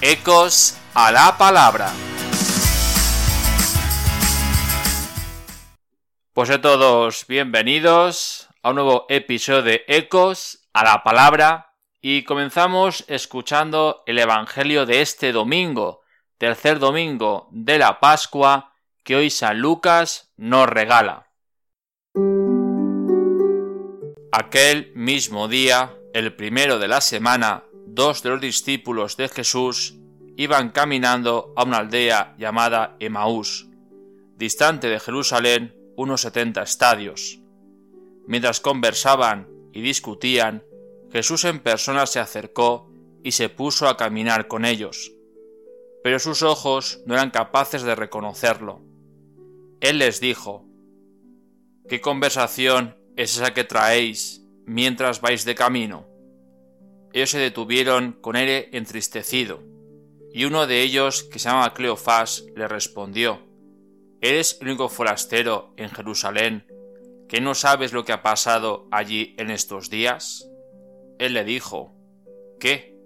Ecos a la palabra. Pues a todos bienvenidos a un nuevo episodio de Ecos a la palabra y comenzamos escuchando el Evangelio de este domingo, tercer domingo de la Pascua que hoy San Lucas nos regala. Aquel mismo día, el primero de la semana, dos de los discípulos de Jesús iban caminando a una aldea llamada Emaús, distante de Jerusalén unos setenta estadios. Mientras conversaban y discutían, Jesús en persona se acercó y se puso a caminar con ellos. Pero sus ojos no eran capaces de reconocerlo. Él les dijo, ¿Qué conversación es esa que traéis mientras vais de camino? Ellos se detuvieron con aire entristecido, y uno de ellos, que se llamaba Cleofás, le respondió ¿Eres el único forastero en Jerusalén que no sabes lo que ha pasado allí en estos días? Él le dijo ¿Qué?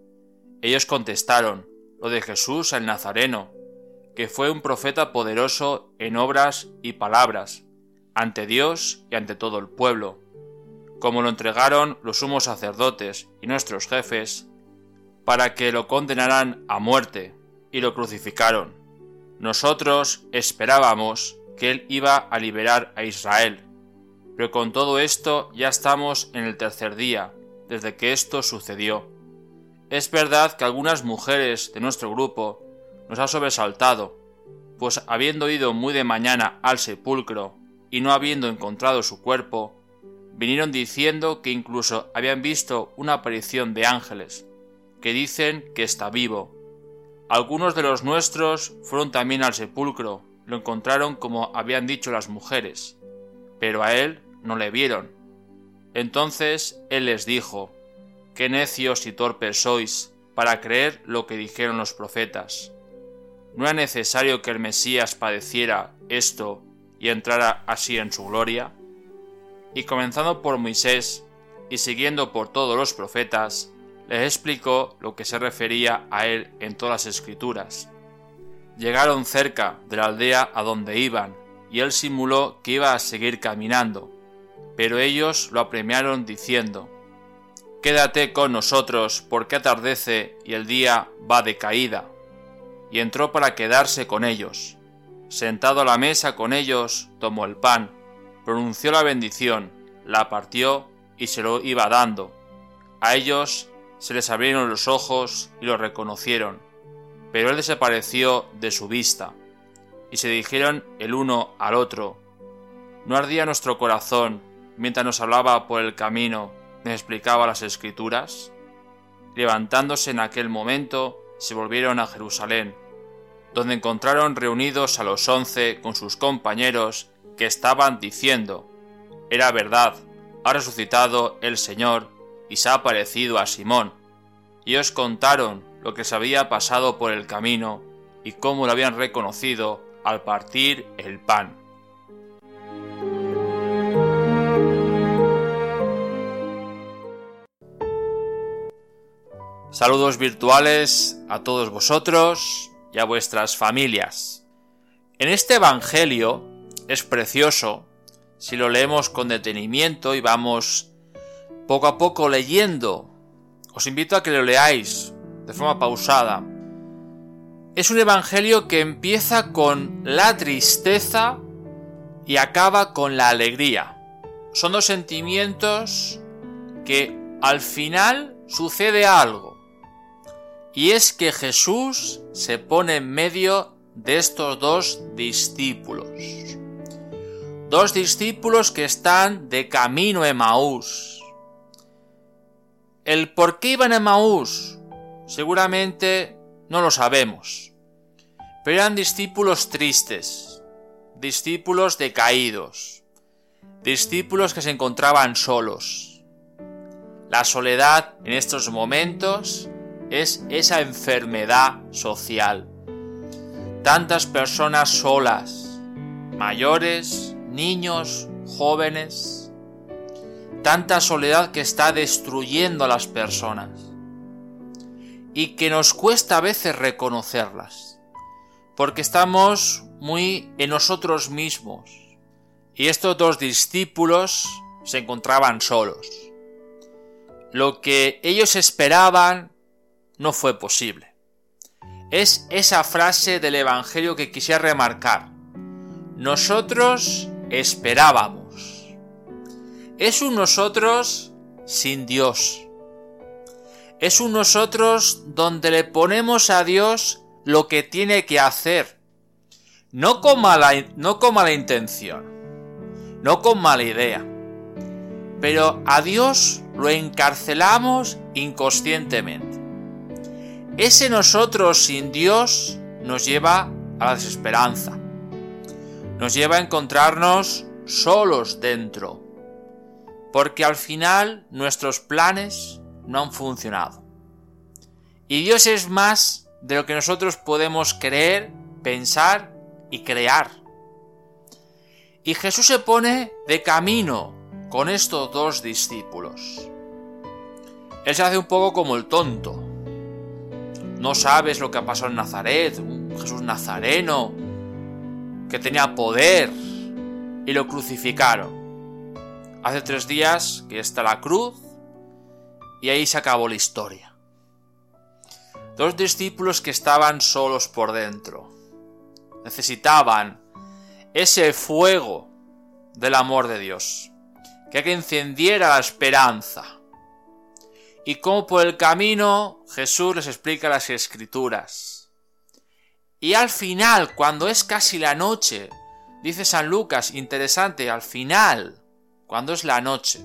Ellos contestaron lo de Jesús el Nazareno, que fue un profeta poderoso en obras y palabras, ante Dios y ante todo el pueblo como lo entregaron los sumos sacerdotes y nuestros jefes, para que lo condenaran a muerte, y lo crucificaron. Nosotros esperábamos que él iba a liberar a Israel, pero con todo esto ya estamos en el tercer día, desde que esto sucedió. Es verdad que algunas mujeres de nuestro grupo nos ha sobresaltado, pues habiendo ido muy de mañana al sepulcro y no habiendo encontrado su cuerpo, vinieron diciendo que incluso habían visto una aparición de ángeles, que dicen que está vivo. Algunos de los nuestros fueron también al sepulcro, lo encontraron como habían dicho las mujeres, pero a él no le vieron. Entonces él les dijo, Qué necios y torpes sois para creer lo que dijeron los profetas. ¿No era necesario que el Mesías padeciera esto y entrara así en su gloria? Y comenzando por Moisés y siguiendo por todos los profetas, les explicó lo que se refería a él en todas las escrituras. Llegaron cerca de la aldea a donde iban, y él simuló que iba a seguir caminando, pero ellos lo apremiaron diciendo, Quédate con nosotros porque atardece y el día va de caída. Y entró para quedarse con ellos. Sentado a la mesa con ellos, tomó el pan, pronunció la bendición, la partió y se lo iba dando. A ellos se les abrieron los ojos y lo reconocieron, pero él desapareció de su vista. Y se dijeron el uno al otro, ¿no ardía nuestro corazón mientras nos hablaba por el camino, nos explicaba las escrituras? Levantándose en aquel momento, se volvieron a Jerusalén, donde encontraron reunidos a los once con sus compañeros que estaban diciendo, era verdad, ha resucitado el Señor y se ha aparecido a Simón. Y os contaron lo que se había pasado por el camino y cómo lo habían reconocido al partir el pan. Saludos virtuales a todos vosotros y a vuestras familias. En este Evangelio es precioso si lo leemos con detenimiento y vamos poco a poco leyendo. Os invito a que lo leáis de forma pausada. Es un evangelio que empieza con la tristeza y acaba con la alegría. Son dos sentimientos que al final sucede algo. Y es que Jesús se pone en medio de estos dos discípulos dos discípulos que están de camino a Emaús. El por qué iban a Emaús seguramente no lo sabemos, pero eran discípulos tristes, discípulos decaídos, discípulos que se encontraban solos. La soledad en estos momentos es esa enfermedad social. Tantas personas solas, mayores, niños, jóvenes, tanta soledad que está destruyendo a las personas. y que nos cuesta a veces reconocerlas, porque estamos muy en nosotros mismos. Y estos dos discípulos se encontraban solos. Lo que ellos esperaban no fue posible. Es esa frase del Evangelio que quisiera remarcar. Nosotros esperábamos. Es un nosotros sin Dios. Es un nosotros donde le ponemos a Dios lo que tiene que hacer. No con mala, no con mala intención. No con mala idea. Pero a Dios lo encarcelamos inconscientemente. Ese nosotros sin Dios nos lleva a la desesperanza. Nos lleva a encontrarnos solos dentro. Porque al final nuestros planes no han funcionado. Y Dios es más de lo que nosotros podemos creer, pensar y crear. Y Jesús se pone de camino con estos dos discípulos. Él se hace un poco como el tonto. No sabes lo que ha pasado en Nazaret, un Jesús nazareno, que tenía poder, y lo crucificaron. Hace tres días que está la cruz, y ahí se acabó la historia. Dos discípulos que estaban solos por dentro. Necesitaban ese fuego del amor de Dios, que encendiera la esperanza. Y como por el camino Jesús les explica las escrituras. Y al final, cuando es casi la noche, dice San Lucas, interesante, al final, cuando es la noche,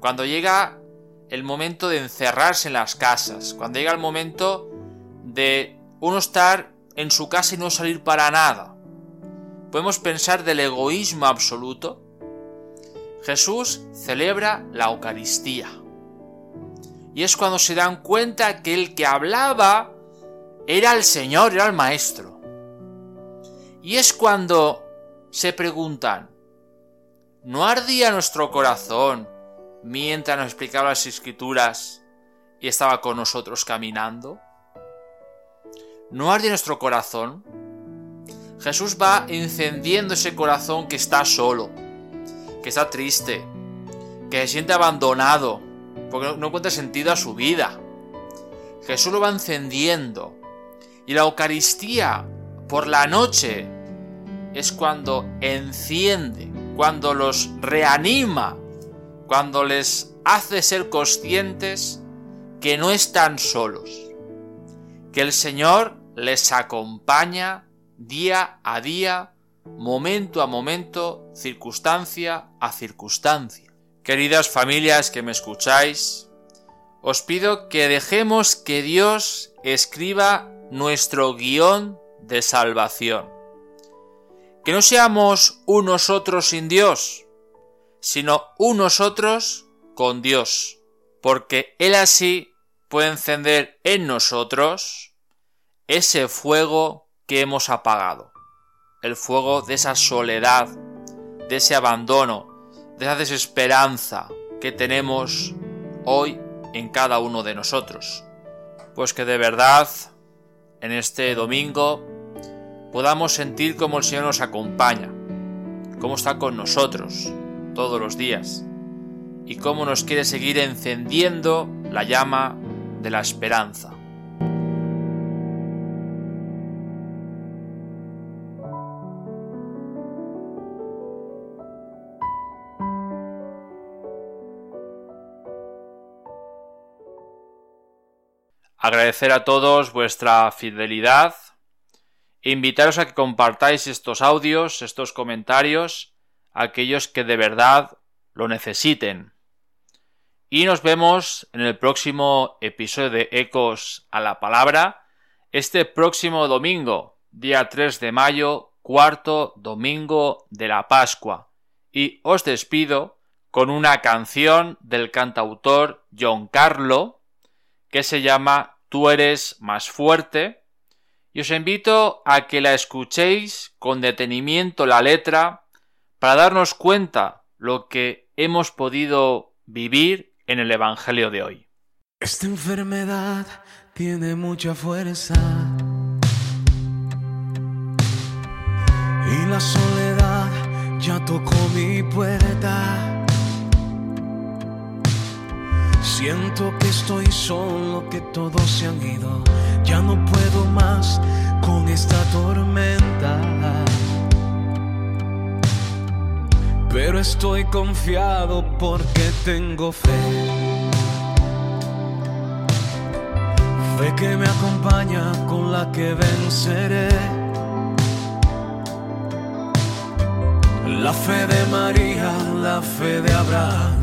cuando llega el momento de encerrarse en las casas, cuando llega el momento de uno estar en su casa y no salir para nada. Podemos pensar del egoísmo absoluto. Jesús celebra la Eucaristía. Y es cuando se dan cuenta que el que hablaba era el Señor, era el Maestro. Y es cuando se preguntan, ¿no ardía nuestro corazón mientras nos explicaba las escrituras y estaba con nosotros caminando? ¿No arde nuestro corazón? Jesús va encendiendo ese corazón que está solo, que está triste, que se siente abandonado, porque no encuentra sentido a su vida. Jesús lo va encendiendo. Y la Eucaristía por la noche es cuando enciende, cuando los reanima cuando les hace ser conscientes que no están solos, que el Señor les acompaña día a día, momento a momento, circunstancia a circunstancia. Queridas familias que me escucháis, os pido que dejemos que Dios escriba nuestro guion de salvación. Que no seamos unos otros sin Dios, sino unos otros con Dios, porque Él así puede encender en nosotros ese fuego que hemos apagado, el fuego de esa soledad, de ese abandono, de esa desesperanza que tenemos hoy en cada uno de nosotros. Pues que de verdad en este domingo podamos sentir cómo el Señor nos acompaña, cómo está con nosotros, todos los días y cómo nos quiere seguir encendiendo la llama de la esperanza. Agradecer a todos vuestra fidelidad e invitaros a que compartáis estos audios, estos comentarios, aquellos que de verdad lo necesiten. Y nos vemos en el próximo episodio de Ecos a la Palabra, este próximo domingo, día 3 de mayo, cuarto domingo de la Pascua. Y os despido con una canción del cantautor John Carlo, que se llama Tú eres más fuerte, y os invito a que la escuchéis con detenimiento la letra para darnos cuenta lo que hemos podido vivir en el Evangelio de hoy. Esta enfermedad tiene mucha fuerza. Y la soledad ya tocó mi puerta. Siento que estoy solo, que todos se han ido. Ya no puedo más con esta tormenta. Pero estoy confiado porque tengo fe. Fe que me acompaña con la que venceré. La fe de María, la fe de Abraham,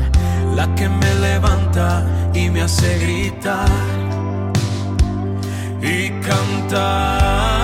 la que me levanta y me hace gritar y cantar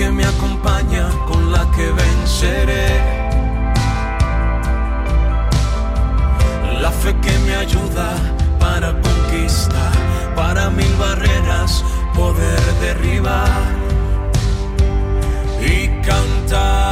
que me acompaña con la que venceré. La fe que me ayuda para conquistar, para mil barreras poder derribar y cantar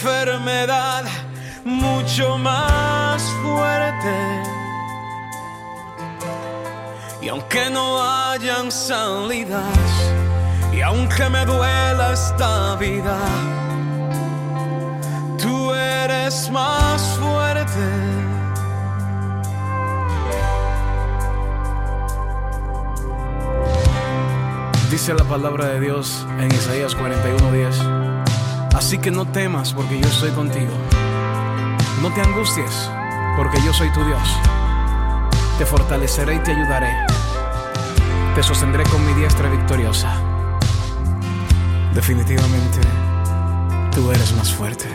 enfermedad, mucho más fuerte. Y aunque no hayan salidas, y aunque me duela esta vida, tú eres más fuerte. Dice la palabra de Dios en Isaías 41:10. Así que no temas porque yo estoy contigo. No te angusties porque yo soy tu Dios. Te fortaleceré y te ayudaré. Te sostendré con mi diestra victoriosa. Definitivamente, tú eres más fuerte.